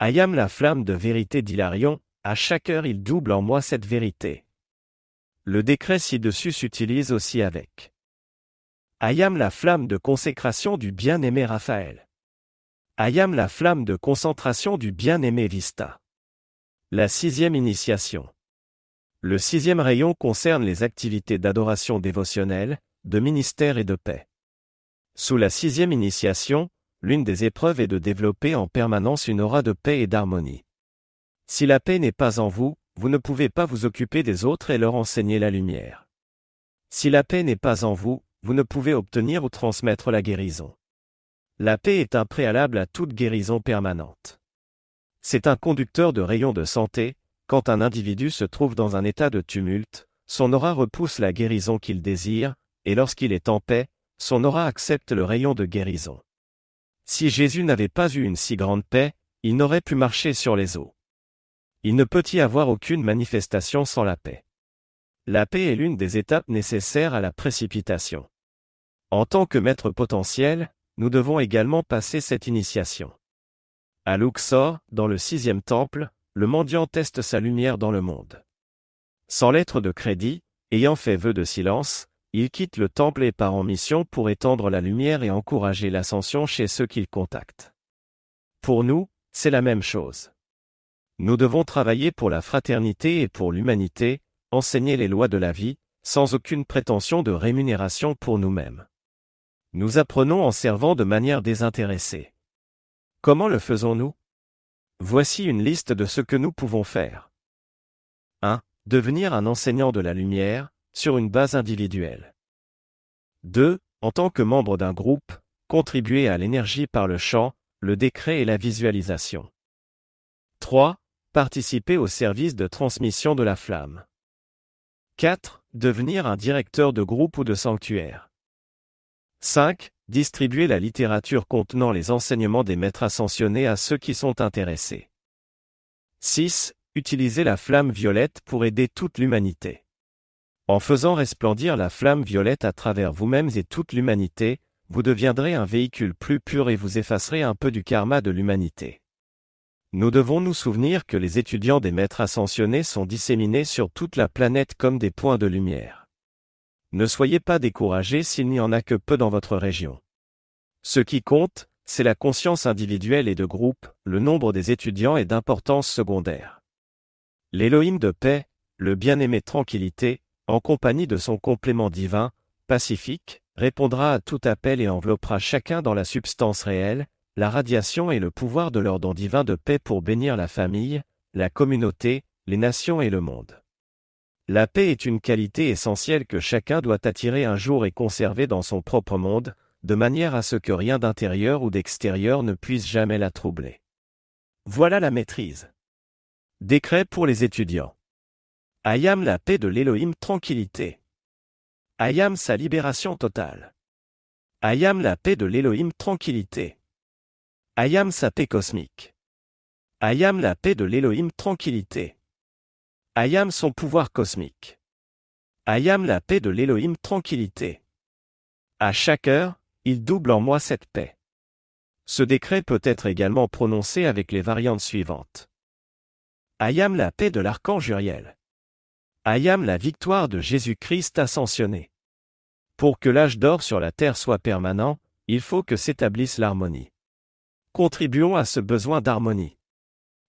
Ayam la flamme de vérité d'Hilarion, à chaque heure il double en moi cette vérité. Le décret ci-dessus s'utilise aussi avec. Ayam la flamme de consécration du bien-aimé Raphaël. Ayam la flamme de concentration du bien-aimé Vista. La sixième initiation. Le sixième rayon concerne les activités d'adoration dévotionnelle, de ministère et de paix. Sous la sixième initiation, l'une des épreuves est de développer en permanence une aura de paix et d'harmonie. Si la paix n'est pas en vous, vous ne pouvez pas vous occuper des autres et leur enseigner la lumière. Si la paix n'est pas en vous, vous ne pouvez obtenir ou transmettre la guérison. La paix est un préalable à toute guérison permanente. C'est un conducteur de rayons de santé, quand un individu se trouve dans un état de tumulte, son aura repousse la guérison qu'il désire, et lorsqu'il est en paix, son aura accepte le rayon de guérison. Si Jésus n'avait pas eu une si grande paix, il n'aurait pu marcher sur les eaux. Il ne peut y avoir aucune manifestation sans la paix. La paix est l'une des étapes nécessaires à la précipitation. En tant que maître potentiel, nous devons également passer cette initiation. À Luxor, dans le sixième temple, le mendiant teste sa lumière dans le monde. Sans lettre de crédit, ayant fait vœu de silence, il quitte le temple et part en mission pour étendre la lumière et encourager l'ascension chez ceux qu'il contacte. Pour nous, c'est la même chose. Nous devons travailler pour la fraternité et pour l'humanité, enseigner les lois de la vie, sans aucune prétention de rémunération pour nous-mêmes. Nous apprenons en servant de manière désintéressée. Comment le faisons-nous? Voici une liste de ce que nous pouvons faire. 1. Devenir un enseignant de la lumière, sur une base individuelle. 2. En tant que membre d'un groupe, contribuer à l'énergie par le chant, le décret et la visualisation. 3. Participer au service de transmission de la flamme. 4. Devenir un directeur de groupe ou de sanctuaire. 5. Distribuer la littérature contenant les enseignements des maîtres ascensionnés à ceux qui sont intéressés. 6. Utiliser la flamme violette pour aider toute l'humanité. En faisant resplendir la flamme violette à travers vous-mêmes et toute l'humanité, vous deviendrez un véhicule plus pur et vous effacerez un peu du karma de l'humanité. Nous devons nous souvenir que les étudiants des maîtres ascensionnés sont disséminés sur toute la planète comme des points de lumière. Ne soyez pas découragés s'il n'y en a que peu dans votre région. Ce qui compte, c'est la conscience individuelle et de groupe, le nombre des étudiants est d'importance secondaire. L'Élohim de paix, le bien-aimé tranquillité, en compagnie de son complément divin, pacifique, répondra à tout appel et enveloppera chacun dans la substance réelle, la radiation et le pouvoir de l'ordre divin de paix pour bénir la famille, la communauté, les nations et le monde. La paix est une qualité essentielle que chacun doit attirer un jour et conserver dans son propre monde, de manière à ce que rien d'intérieur ou d'extérieur ne puisse jamais la troubler. Voilà la maîtrise. Décret pour les étudiants. Ayam la paix de l'Élohim tranquillité. Ayam sa libération totale. Ayam la paix de l'Élohim tranquillité. Ayam sa paix cosmique. Ayam la paix de l'Élohim tranquillité. Ayam son pouvoir cosmique. Ayam la paix de l'Élohim tranquillité. À chaque heure, il double en moi cette paix. Ce décret peut être également prononcé avec les variantes suivantes. Ayam la paix de l'archange Uriel. Ayam la victoire de Jésus-Christ ascensionné. Pour que l'âge d'or sur la terre soit permanent, il faut que s'établisse l'harmonie. Contribuons à ce besoin d'harmonie.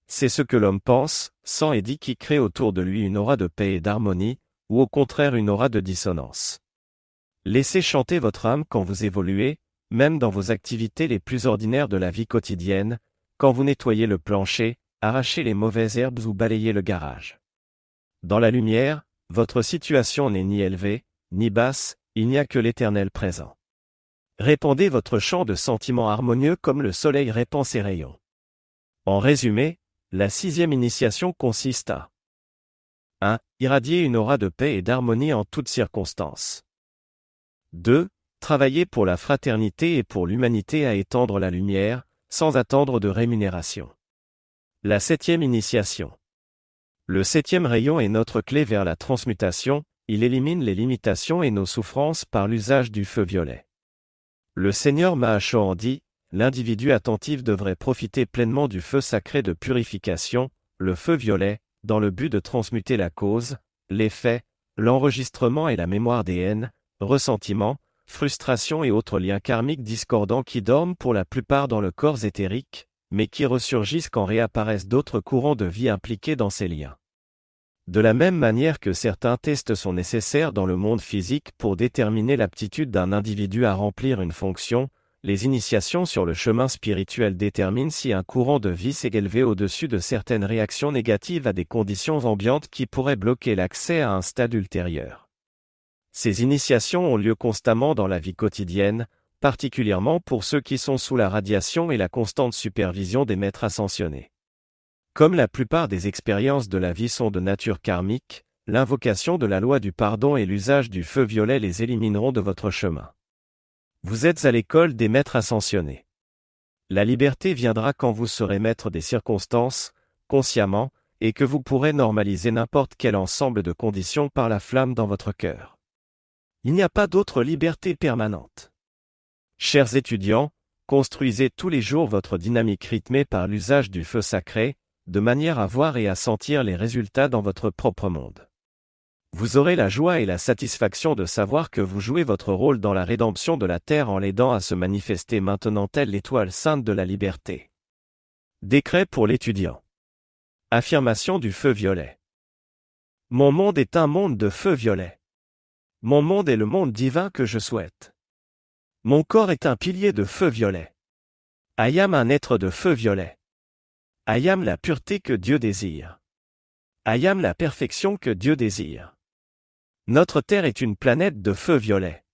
C'est ce que l'homme pense, sent et dit qui crée autour de lui une aura de paix et d'harmonie, ou au contraire une aura de dissonance. Laissez chanter votre âme quand vous évoluez, même dans vos activités les plus ordinaires de la vie quotidienne, quand vous nettoyez le plancher, arrachez les mauvaises herbes ou balayez le garage. Dans la lumière, votre situation n'est ni élevée, ni basse, il n'y a que l'éternel présent. Répandez votre chant de sentiments harmonieux comme le soleil répand ses rayons. En résumé, la sixième initiation consiste à 1. irradier une aura de paix et d'harmonie en toutes circonstances. 2. Travailler pour la fraternité et pour l'humanité à étendre la lumière, sans attendre de rémunération. La septième initiation. Le septième rayon est notre clé vers la transmutation, il élimine les limitations et nos souffrances par l'usage du feu violet. Le Seigneur Mahachohan dit, l'individu attentif devrait profiter pleinement du feu sacré de purification, le feu violet, dans le but de transmuter la cause, l'effet, l'enregistrement et la mémoire des haines, ressentiments, frustrations et autres liens karmiques discordants qui dorment pour la plupart dans le corps éthérique, mais qui ressurgissent quand réapparaissent d'autres courants de vie impliqués dans ces liens. De la même manière que certains tests sont nécessaires dans le monde physique pour déterminer l'aptitude d'un individu à remplir une fonction, les initiations sur le chemin spirituel déterminent si un courant de vie s'est élevé au-dessus de certaines réactions négatives à des conditions ambiantes qui pourraient bloquer l'accès à un stade ultérieur. Ces initiations ont lieu constamment dans la vie quotidienne, particulièrement pour ceux qui sont sous la radiation et la constante supervision des maîtres ascensionnés. Comme la plupart des expériences de la vie sont de nature karmique, l'invocation de la loi du pardon et l'usage du feu violet les élimineront de votre chemin. Vous êtes à l'école des maîtres ascensionnés. La liberté viendra quand vous serez maître des circonstances, consciemment, et que vous pourrez normaliser n'importe quel ensemble de conditions par la flamme dans votre cœur. Il n'y a pas d'autre liberté permanente. Chers étudiants, construisez tous les jours votre dynamique rythmée par l'usage du feu sacré, de manière à voir et à sentir les résultats dans votre propre monde. Vous aurez la joie et la satisfaction de savoir que vous jouez votre rôle dans la rédemption de la Terre en l'aidant à se manifester maintenant telle l'étoile sainte de la liberté. Décret pour l'étudiant. Affirmation du feu violet. Mon monde est un monde de feu violet. Mon monde est le monde divin que je souhaite. Mon corps est un pilier de feu violet. Ayam un être de feu violet. Ayam la pureté que Dieu désire. Ayam la perfection que Dieu désire. Notre Terre est une planète de feu violet.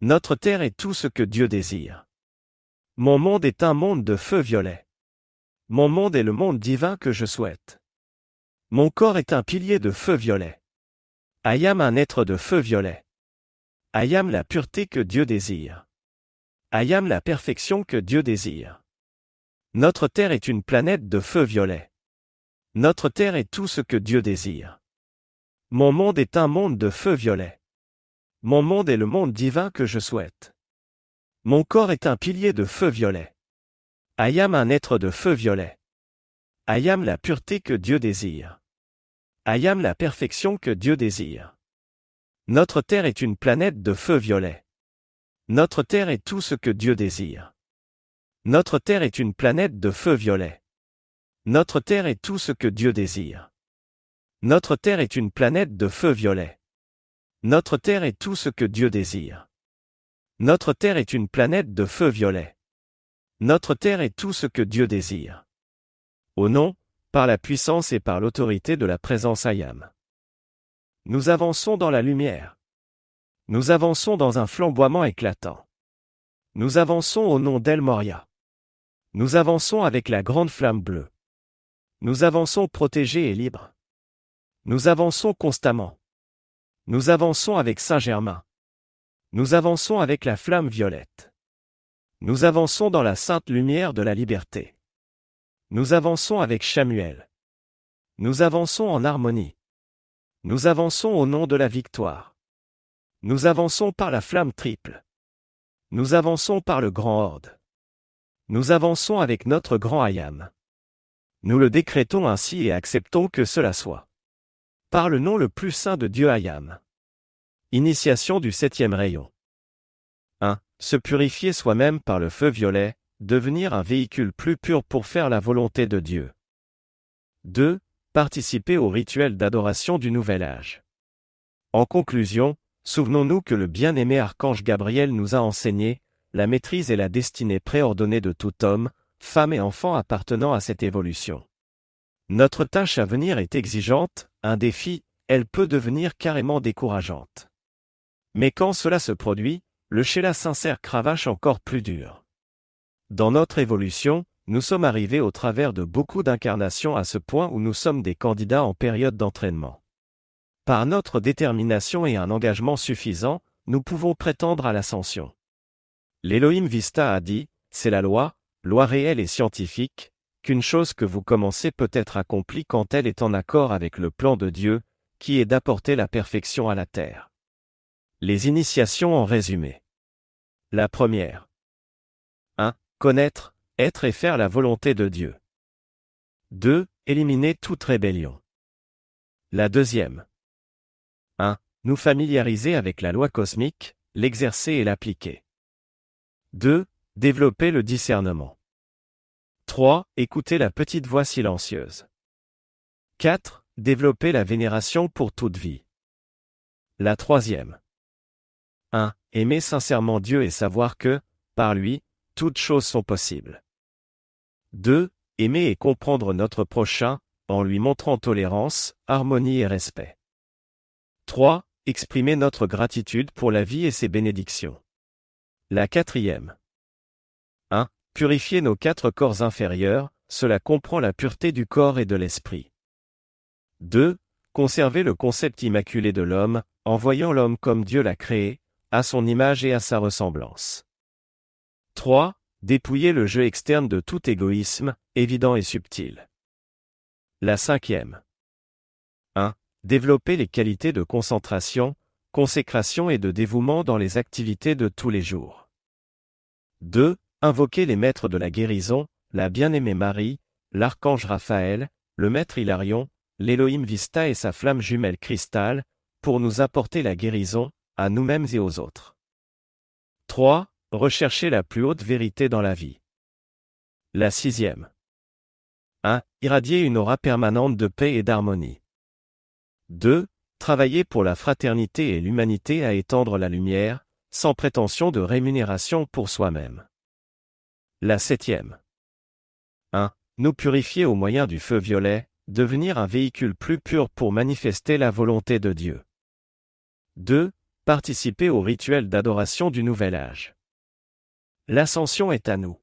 Notre Terre est tout ce que Dieu désire. Mon monde est un monde de feu violet. Mon monde est le monde divin que je souhaite. Mon corps est un pilier de feu violet. Ayam un être de feu violet. Ayam la pureté que Dieu désire. Ayam la perfection que Dieu désire. Notre Terre est une planète de feu violet. Notre Terre est tout ce que Dieu désire. Mon monde est un monde de feu violet. Mon monde est le monde divin que je souhaite. Mon corps est un pilier de feu violet. Ayam un être de feu violet. Ayam la pureté que Dieu désire. Ayam la perfection que Dieu désire. Notre Terre est une planète de feu violet. Notre Terre est tout ce que Dieu désire. Notre Terre est une planète de feu violet. Notre Terre est tout ce que Dieu désire. Notre Terre est une planète de feu violet. Notre Terre est tout ce que Dieu désire. Notre Terre est une planète de feu violet. Notre Terre est tout ce que Dieu désire. Au nom, par la puissance et par l'autorité de la présence Ayam. Nous avançons dans la lumière. Nous avançons dans un flamboiement éclatant. Nous avançons au nom d'El Moria. Nous avançons avec la grande flamme bleue. Nous avançons protégés et libres. Nous avançons constamment. Nous avançons avec Saint-Germain. Nous avançons avec la flamme violette. Nous avançons dans la sainte lumière de la liberté. Nous avançons avec Samuel. Nous avançons en harmonie. Nous avançons au nom de la victoire. Nous avançons par la flamme triple. Nous avançons par le grand horde. Nous avançons avec notre grand Ayam. Nous le décrétons ainsi et acceptons que cela soit. Par le nom le plus saint de Dieu Ayam. Initiation du septième rayon. 1. Se purifier soi-même par le feu violet, devenir un véhicule plus pur pour faire la volonté de Dieu. 2. Participer au rituel d'adoration du nouvel âge. En conclusion, souvenons-nous que le bien-aimé archange Gabriel nous a enseigné, la maîtrise et la destinée préordonnée de tout homme, femme et enfant appartenant à cette évolution. Notre tâche à venir est exigeante, un défi, elle peut devenir carrément décourageante. Mais quand cela se produit, le Sheila sincère cravache encore plus dur. Dans notre évolution, nous sommes arrivés au travers de beaucoup d'incarnations à ce point où nous sommes des candidats en période d'entraînement. Par notre détermination et un engagement suffisant, nous pouvons prétendre à l'ascension. L'Elohim Vista a dit, c'est la loi, loi réelle et scientifique, qu'une chose que vous commencez peut être accomplie quand elle est en accord avec le plan de Dieu, qui est d'apporter la perfection à la terre. Les initiations en résumé. La première. 1. Connaître, être et faire la volonté de Dieu. 2. Éliminer toute rébellion. La deuxième. 1. Nous familiariser avec la loi cosmique, l'exercer et l'appliquer. 2. Développer le discernement. 3. Écouter la petite voix silencieuse. 4. Développer la vénération pour toute vie. La troisième. 1. Aimer sincèrement Dieu et savoir que, par lui, toutes choses sont possibles. 2. Aimer et comprendre notre prochain, en lui montrant tolérance, harmonie et respect. 3. Exprimer notre gratitude pour la vie et ses bénédictions. La quatrième. 1. Purifier nos quatre corps inférieurs, cela comprend la pureté du corps et de l'esprit. 2. Conserver le concept immaculé de l'homme, en voyant l'homme comme Dieu l'a créé, à son image et à sa ressemblance. 3. Dépouiller le jeu externe de tout égoïsme, évident et subtil. La cinquième. 1. Développer les qualités de concentration, consécration et de dévouement dans les activités de tous les jours. 2. Invoquer les maîtres de la guérison, la bien-aimée Marie, l'archange Raphaël, le maître Hilarion, l'Elohim Vista et sa flamme jumelle cristal, pour nous apporter la guérison, à nous-mêmes et aux autres. 3. Rechercher la plus haute vérité dans la vie. La sixième. 1. Irradier une aura permanente de paix et d'harmonie. 2. Travailler pour la fraternité et l'humanité à étendre la lumière, sans prétention de rémunération pour soi-même. La septième. 1. Nous purifier au moyen du feu violet, devenir un véhicule plus pur pour manifester la volonté de Dieu. 2 participer au rituel d'adoration du Nouvel Âge. L'ascension est à nous.